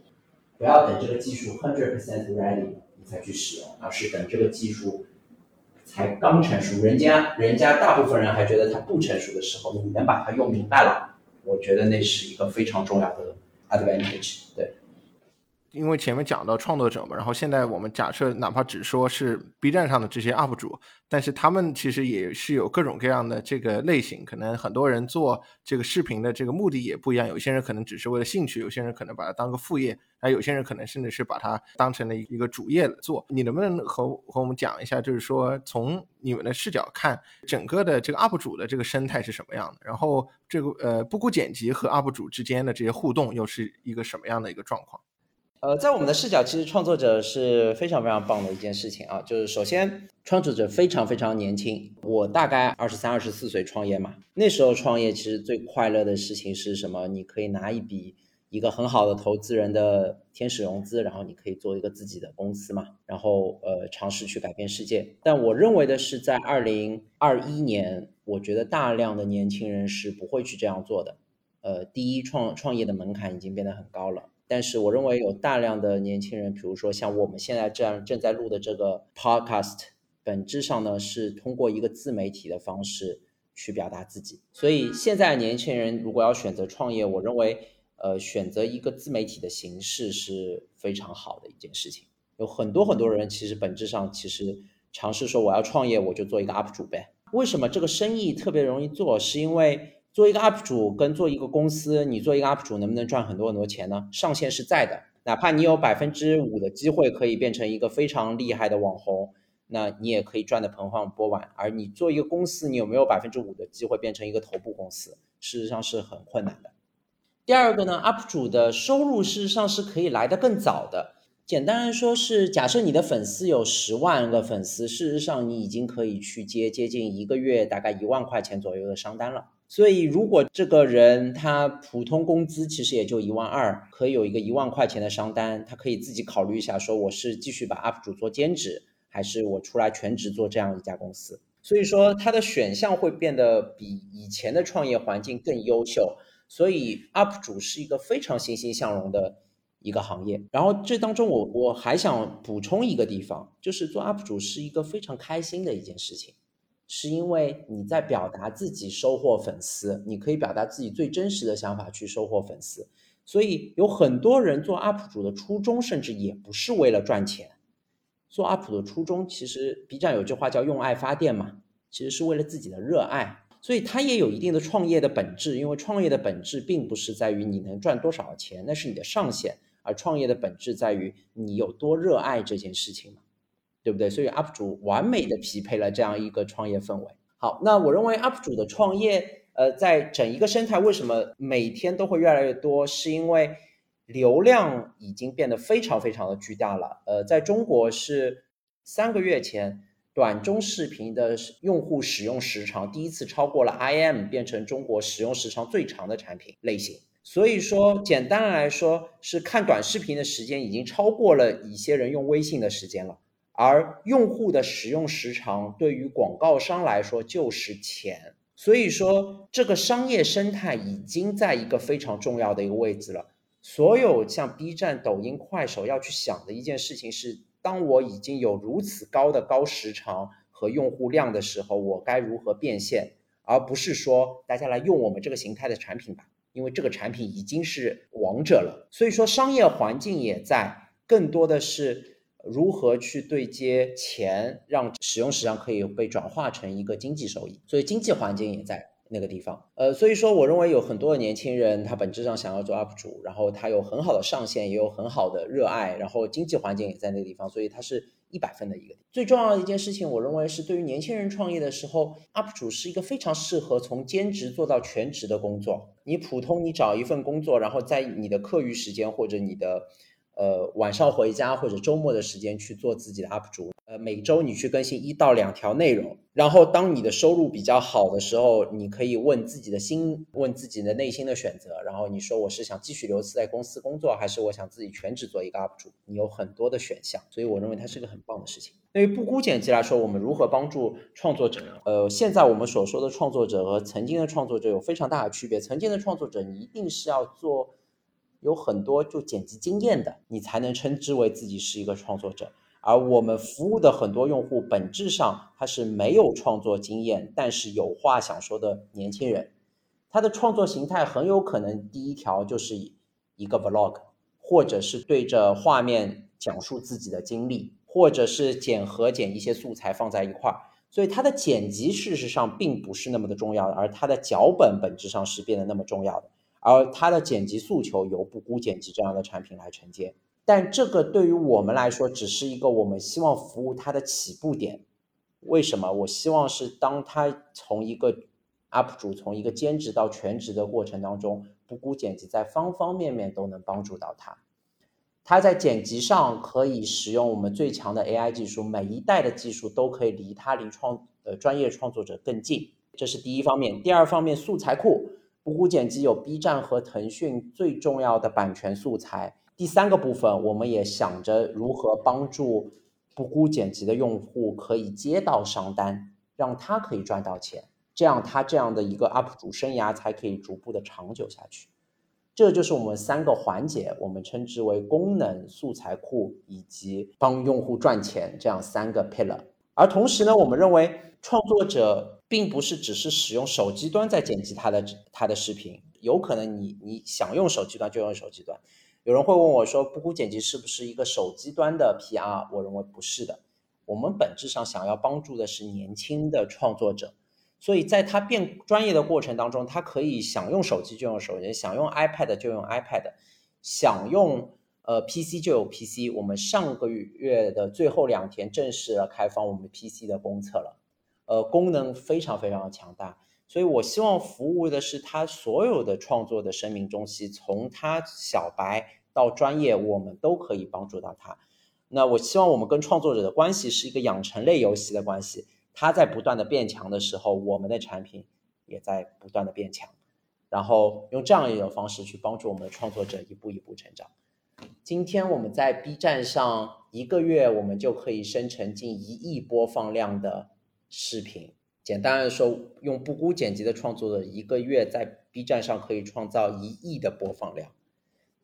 不要等这个技术 hundred percent ready 你才去使用，而是等这个技术才刚成熟，人家人家大部分人还觉得它不成熟的时候，你能把它用明白了，我觉得那是一个非常重要的 advantage，对。因为前面讲到创作者嘛，然后现在我们假设哪怕只说是 B 站上的这些 UP 主，但是他们其实也是有各种各样的这个类型，可能很多人做这个视频的这个目的也不一样，有些人可能只是为了兴趣，有些人可能把它当个副业，还有些人可能甚至是把它当成了一个主业来做。你能不能和和我们讲一下，就是说从你们的视角看，整个的这个 UP 主的这个生态是什么样的？然后这个呃，不顾剪辑和 UP 主之间的这些互动又是一个什么样的一个状况？呃，在我们的视角，其实创作者是非常非常棒的一件事情啊。就是首先，创作者非常非常年轻，我大概二十三、二十四岁创业嘛。那时候创业其实最快乐的事情是什么？你可以拿一笔。一个很好的投资人的天使融资，然后你可以做一个自己的公司嘛，然后呃尝试去改变世界。但我认为的是，在二零二一年，我觉得大量的年轻人是不会去这样做的。呃，第一，创创业的门槛已经变得很高了。但是我认为有大量的年轻人，比如说像我们现在这样正在录的这个 podcast，本质上呢是通过一个自媒体的方式去表达自己。所以现在年轻人如果要选择创业，我认为。呃，选择一个自媒体的形式是非常好的一件事情。有很多很多人其实本质上其实尝试说我要创业，我就做一个 UP 主呗。为什么这个生意特别容易做？是因为做一个 UP 主跟做一个公司，你做一个 UP 主能不能赚很多很多钱呢？上限是在的，哪怕你有百分之五的机会可以变成一个非常厉害的网红，那你也可以赚得盆满钵满。而你做一个公司，你有没有百分之五的机会变成一个头部公司？事实上是很困难的。第二个呢，UP 主的收入事实上是可以来得更早的。简单来说是，假设你的粉丝有十万个粉丝，事实上你已经可以去接接近一个月大概一万块钱左右的商单了。所以，如果这个人他普通工资其实也就一万二，可以有一个一万块钱的商单，他可以自己考虑一下，说我是继续把 UP 主做兼职，还是我出来全职做这样一家公司。所以说，他的选项会变得比以前的创业环境更优秀。所以，UP 主是一个非常欣欣向荣的一个行业。然后，这当中我我还想补充一个地方，就是做 UP 主是一个非常开心的一件事情，是因为你在表达自己，收获粉丝，你可以表达自己最真实的想法去收获粉丝。所以，有很多人做 UP 主的初衷，甚至也不是为了赚钱。做 UP 的初衷，其实 B 站有句话叫“用爱发电”嘛，其实是为了自己的热爱。所以它也有一定的创业的本质，因为创业的本质并不是在于你能赚多少钱，那是你的上限，而创业的本质在于你有多热爱这件事情嘛，对不对？所以 UP 主完美的匹配了这样一个创业氛围。好，那我认为 UP 主的创业，呃，在整一个生态为什么每天都会越来越多，是因为流量已经变得非常非常的巨大了。呃，在中国是三个月前。短中视频的用户使用时长第一次超过了 IM，变成中国使用时长最长的产品类型。所以说，简单来说，是看短视频的时间已经超过了一些人用微信的时间了。而用户的使用时长对于广告商来说就是钱。所以说，这个商业生态已经在一个非常重要的一个位置了。所有像 B 站、抖音、快手要去想的一件事情是。当我已经有如此高的高时长和用户量的时候，我该如何变现？而不是说大家来用我们这个形态的产品吧，因为这个产品已经是王者了。所以说，商业环境也在，更多的是如何去对接钱，让使用时上可以被转化成一个经济收益。所以经济环境也在。那个地方，呃，所以说我认为有很多的年轻人，他本质上想要做 UP 主，然后他有很好的上限，也有很好的热爱，然后经济环境也在那个地方，所以他是一百分的一个。最重要的一件事情，我认为是对于年轻人创业的时候，UP 主是一个非常适合从兼职做到全职的工作。你普通你找一份工作，然后在你的课余时间或者你的。呃，晚上回家或者周末的时间去做自己的 UP 主，呃，每周你去更新一到两条内容，然后当你的收入比较好的时候，你可以问自己的心，问自己的内心的选择，然后你说我是想继续留在公司工作，还是我想自己全职做一个 UP 主？你有很多的选项，所以我认为它是个很棒的事情。对于不孤剪辑来说，我们如何帮助创作者？呃，现在我们所说的创作者和曾经的创作者有非常大的区别。曾经的创作者，你一定是要做。有很多就剪辑经验的，你才能称之为自己是一个创作者。而我们服务的很多用户，本质上他是没有创作经验，但是有话想说的年轻人。他的创作形态很有可能第一条就是一个 vlog，或者是对着画面讲述自己的经历，或者是剪和剪一些素材放在一块儿。所以他的剪辑事实上并不是那么的重要的，而他的脚本本质上是变得那么重要的。而它的剪辑诉求由不孤剪辑这样的产品来承接，但这个对于我们来说只是一个我们希望服务它的起步点。为什么？我希望是当他从一个 UP 主从一个兼职到全职的过程当中，不孤剪辑在方方面面都能帮助到他。他在剪辑上可以使用我们最强的 AI 技术，每一代的技术都可以离他离创呃专业创作者更近，这是第一方面。第二方面，素材库，不孤剪辑有 B 站和腾讯最重要的版权素材。第三个部分，我们也想着如何帮助不孤剪辑的用户可以接到商单，让他可以赚到钱，这样他这样的一个 UP 主生涯才可以逐步的长久下去。这就是我们三个环节，我们称之为功能素材库以及帮用户赚钱这样三个 pillar。而同时呢，我们认为创作者并不是只是使用手机端在剪辑他的他的视频，有可能你你想用手机端就用手机端。有人会问我说，不孤剪辑是不是一个手机端的 PR？我认为不是的，我们本质上想要帮助的是年轻的创作者。所以在他变专业的过程当中，他可以想用手机就用手机，想用 iPad 就用 iPad，想用呃 PC 就有 PC。我们上个月的最后两天正式开放我们 PC 的公测了，呃，功能非常非常的强大。所以我希望服务的是他所有的创作的生命中期，从他小白到专业，我们都可以帮助到他。那我希望我们跟创作者的关系是一个养成类游戏的关系。它在不断的变强的时候，我们的产品也在不断的变强，然后用这样一种方式去帮助我们的创作者一步一步成长。今天我们在 B 站上一个月，我们就可以生成近一亿播放量的视频。简单的说，用不孤剪辑的创作者一个月在 B 站上可以创造一亿的播放量。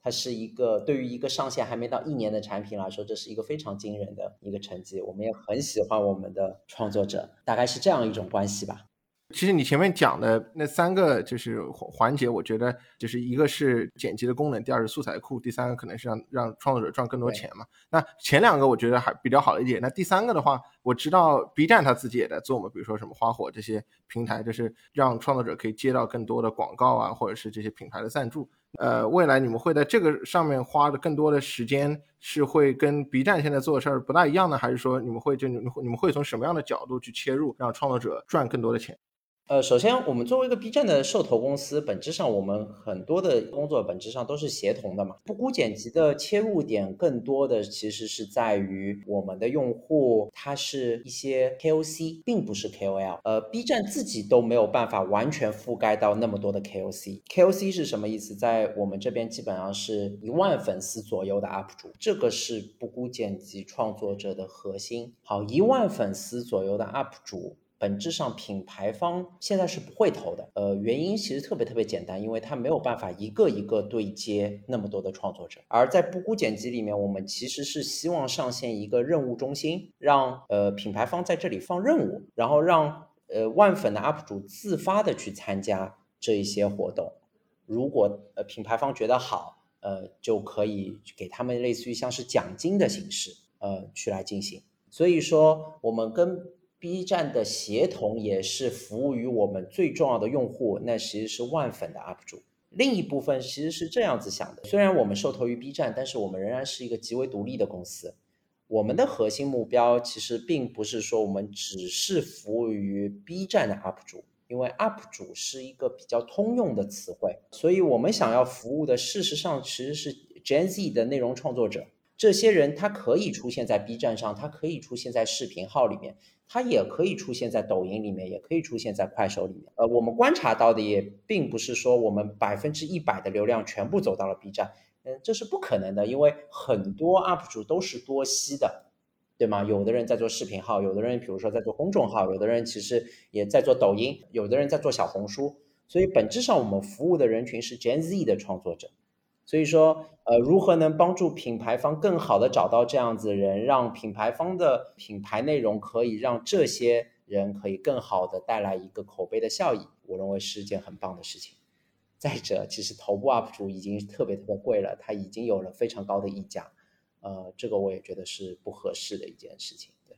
它是一个对于一个上线还没到一年的产品来说，这是一个非常惊人的一个成绩。我们也很喜欢我们的创作者，大概是这样一种关系吧。其实你前面讲的那三个就是环节，我觉得就是一个是剪辑的功能，第二是素材库，第三个可能是让让创作者赚更多钱嘛。那前两个我觉得还比较好一点。那第三个的话，我知道 B 站他自己也在做嘛，比如说什么花火这些平台，就是让创作者可以接到更多的广告啊，或者是这些品牌的赞助。呃，未来你们会在这个上面花的更多的时间，是会跟 B 站现在做的事儿不大一样呢，还是说你们会就你们会从什么样的角度去切入，让创作者赚更多的钱？呃，首先，我们作为一个 B 站的受投公司，本质上我们很多的工作本质上都是协同的嘛。不孤剪辑的切入点更多的其实是在于我们的用户，他是一些 KOC，并不是 KOL。呃，B 站自己都没有办法完全覆盖到那么多的 KOC。KOC 是什么意思？在我们这边基本上是一万粉丝左右的 UP 主，这个是不孤剪辑创作者的核心。好，一万粉丝左右的 UP 主。本质上，品牌方现在是不会投的。呃，原因其实特别特别简单，因为他没有办法一个一个对接那么多的创作者。而在不孤剪辑里面，我们其实是希望上线一个任务中心，让呃品牌方在这里放任务，然后让呃万粉的 UP 主自发的去参加这一些活动。如果呃品牌方觉得好，呃就可以给他们类似于像是奖金的形式，呃去来进行。所以说，我们跟 B 站的协同也是服务于我们最重要的用户，那其实是万粉的 UP 主。另一部分其实是这样子想的：虽然我们受投于 B 站，但是我们仍然是一个极为独立的公司。我们的核心目标其实并不是说我们只是服务于 B 站的 UP 主，因为 UP 主是一个比较通用的词汇，所以我们想要服务的事实上其实是 Gen Z 的内容创作者。这些人他可以出现在 B 站上，他可以出现在视频号里面。它也可以出现在抖音里面，也可以出现在快手里面。呃，我们观察到的也并不是说我们百分之一百的流量全部走到了 B 站，嗯，这是不可能的，因为很多 UP 主都是多吸的，对吗？有的人在做视频号，有的人比如说在做公众号，有的人其实也在做抖音，有的人在做小红书，所以本质上我们服务的人群是 Gen Z 的创作者。所以说，呃，如何能帮助品牌方更好的找到这样子的人，让品牌方的品牌内容可以让这些人可以更好的带来一个口碑的效益，我认为是一件很棒的事情。再者，其实头部 UP 主已经特别特别贵了，他已经有了非常高的溢价，呃，这个我也觉得是不合适的一件事情。对，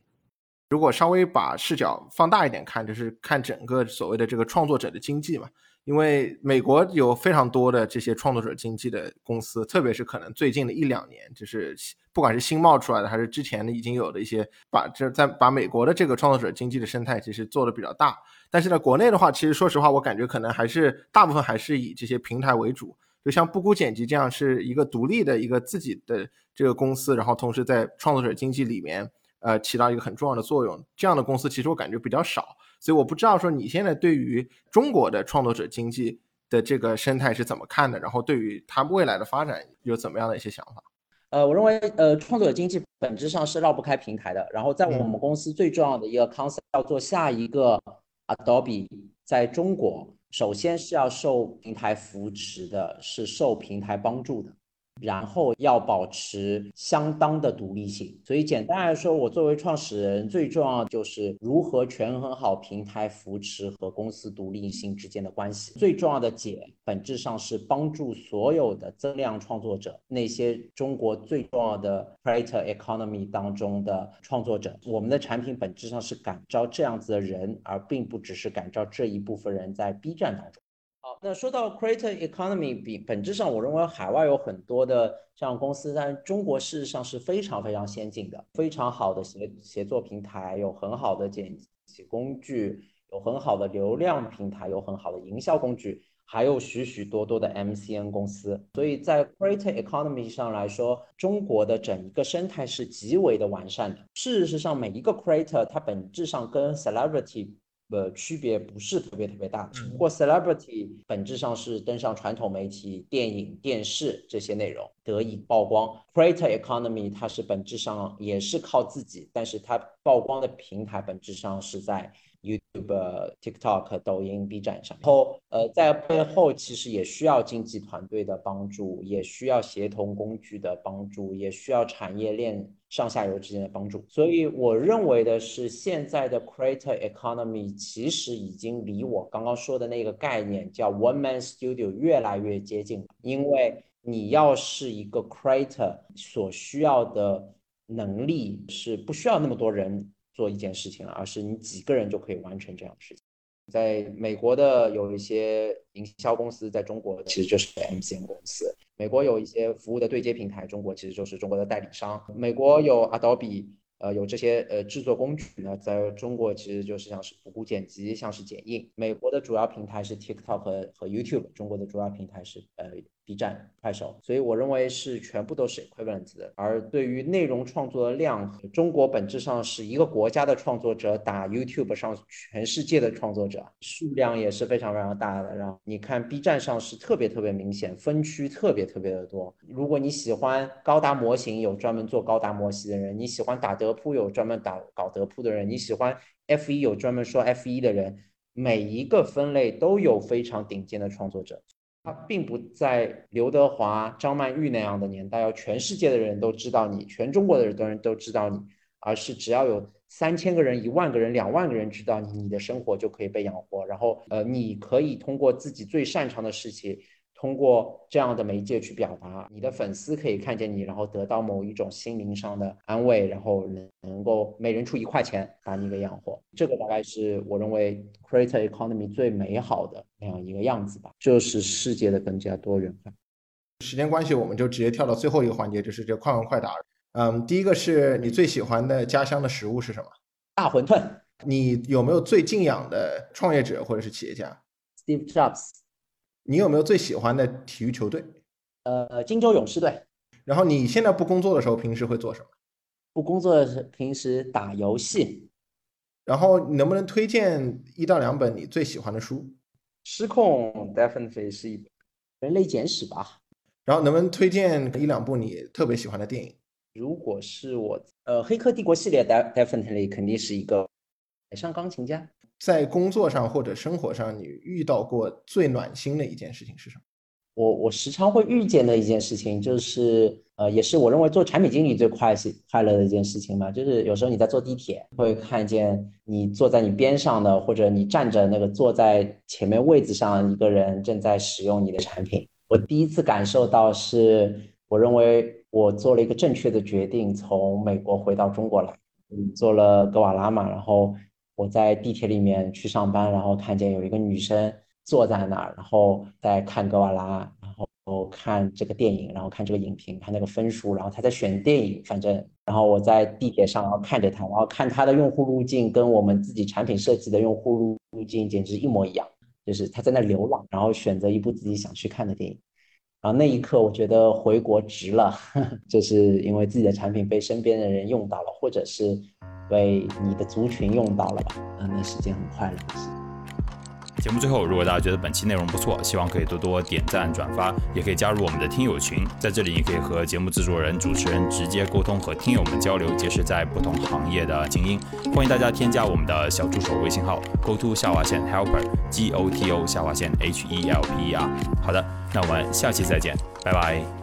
如果稍微把视角放大一点看，就是看整个所谓的这个创作者的经济嘛。因为美国有非常多的这些创作者经济的公司，特别是可能最近的一两年，就是不管是新冒出来的，还是之前的已经有的一些，把这在把美国的这个创作者经济的生态其实做的比较大。但是呢，国内的话，其实说实话，我感觉可能还是大部分还是以这些平台为主。就像布谷剪辑这样是一个独立的一个自己的这个公司，然后同时在创作者经济里面呃起到一个很重要的作用，这样的公司其实我感觉比较少，所以我不知道说你现在对于中国的创作者经济的这个生态是怎么看的，然后对于它未来的发展有怎么样的一些想法？呃，我认为呃创作者经济本质上是绕不开平台的，然后在我们公司最重要的一个 concept 叫做下一个 Adobe 在中国。首先是要受平台扶持的，是受平台帮助的。然后要保持相当的独立性，所以简单来说，我作为创始人，最重要的就是如何权衡好平台扶持和公司独立性之间的关系。最重要的解，本质上是帮助所有的增量创作者，那些中国最重要的 creator economy 当中的创作者。我们的产品本质上是感召这样子的人，而并不只是感召这一部分人在 B 站当中。好，那说到 creator economy，比本质上，我认为海外有很多的这样公司，但中国事实上是非常非常先进的，非常好的协协作平台，有很好的剪辑工具，有很好的流量平台，有很好的营销工具，还有许许多多的 MCN 公司。所以在 creator economy 上来说，中国的整一个生态是极为的完善的。事实上，每一个 creator 它本质上跟 celebrity。的区别不是特别特别大，只不过 celebrity 本质上是登上传统媒体、电影、电视这些内容得以曝光，creator economy 它是本质上也是靠自己，但是它曝光的平台本质上是在。YouTube、TikTok、抖音、B 站上，然后呃，在背后其实也需要经济团队的帮助，也需要协同工具的帮助，也需要产业链上下游之间的帮助。所以我认为的是，现在的 Creator Economy 其实已经离我刚刚说的那个概念叫 One Man Studio 越来越接近了。因为你要是一个 Creator，所需要的能力是不需要那么多人。做一件事情了，而是你几个人就可以完成这样的事情。在美国的有一些营销公司，在中国其实就是 MCN 公司。美国有一些服务的对接平台，中国其实就是中国的代理商。美国有 Adobe，呃，有这些呃制作工具呢，在中国其实就是像是无剪辑，像是剪映。美国的主要平台是 TikTok 和和 YouTube，中国的主要平台是呃。B 站、快手，所以我认为是全部都是 equivalent 的。而对于内容创作的量，中国本质上是一个国家的创作者打 YouTube 上全世界的创作者数量也是非常非常大的。然后你看 B 站上是特别特别明显，分区特别特别的多。如果你喜欢高达模型，有专门做高达模型的人；你喜欢打德扑，有专门打搞德扑的人；你喜欢 F 一，有专门说 F 一的人。每一个分类都有非常顶尖的创作者。他并不在刘德华、张曼玉那样的年代，要全世界的人都知道你，全中国的人都知道你，而是只要有三千个人、一万个人、两万个人知道你，你的生活就可以被养活。然后，呃，你可以通过自己最擅长的事情。通过这样的媒介去表达，你的粉丝可以看见你，然后得到某一种心灵上的安慰，然后能能够每人出一块钱把你给养活。这个大概是我认为 creator economy 最美好的那样一个样子吧，就是世界的更加多元化。时间关系，我们就直接跳到最后一个环节，就是这快问快答。嗯，第一个是你最喜欢的家乡的食物是什么？大馄饨。你有没有最敬仰的创业者或者是企业家？Steve Jobs。你有没有最喜欢的体育球队？呃，金州勇士队。然后你现在不工作的时候，平时会做什么？不工作的时，平时打游戏。然后你能不能推荐一到两本你最喜欢的书？失控 definitely 是一本，人类简史吧。然后能不能推荐一两部你特别喜欢的电影？如果是我，呃，黑客帝国系列 definitely 肯定是一个海上钢琴家。在工作上或者生活上，你遇到过最暖心的一件事情是什么？我我时常会遇见的一件事情，就是呃，也是我认为做产品经理最快是快乐的一件事情嘛。就是有时候你在坐地铁，会看见你坐在你边上的，或者你站着那个坐在前面位子上一个人正在使用你的产品。我第一次感受到是，我认为我做了一个正确的决定，从美国回到中国来，做了格瓦拉嘛，然后。我在地铁里面去上班，然后看见有一个女生坐在那儿，然后在看格瓦拉，然后看这个电影，然后看这个影评，看那个分数，然后她在选电影，反正，然后我在地铁上，然后看着她，然后看她的用户路径跟我们自己产品设计的用户路径简直一模一样，就是她在那流浪，然后选择一部自己想去看的电影，然后那一刻我觉得回国值了，就是因为自己的产品被身边的人用到了，或者是被你的族群用到了吧，嗯，那时间很快乐的事。节目最后，如果大家觉得本期内容不错，希望可以多多点赞转发，也可以加入我们的听友群，在这里你可以和节目制作人、主持人直接沟通，和听友们交流，结识在不同行业的精英。欢迎大家添加我们的小助手微信号：go to 下划线 helper g o t o 下划线 h e l p e r。好的，那我们下期再见，拜拜。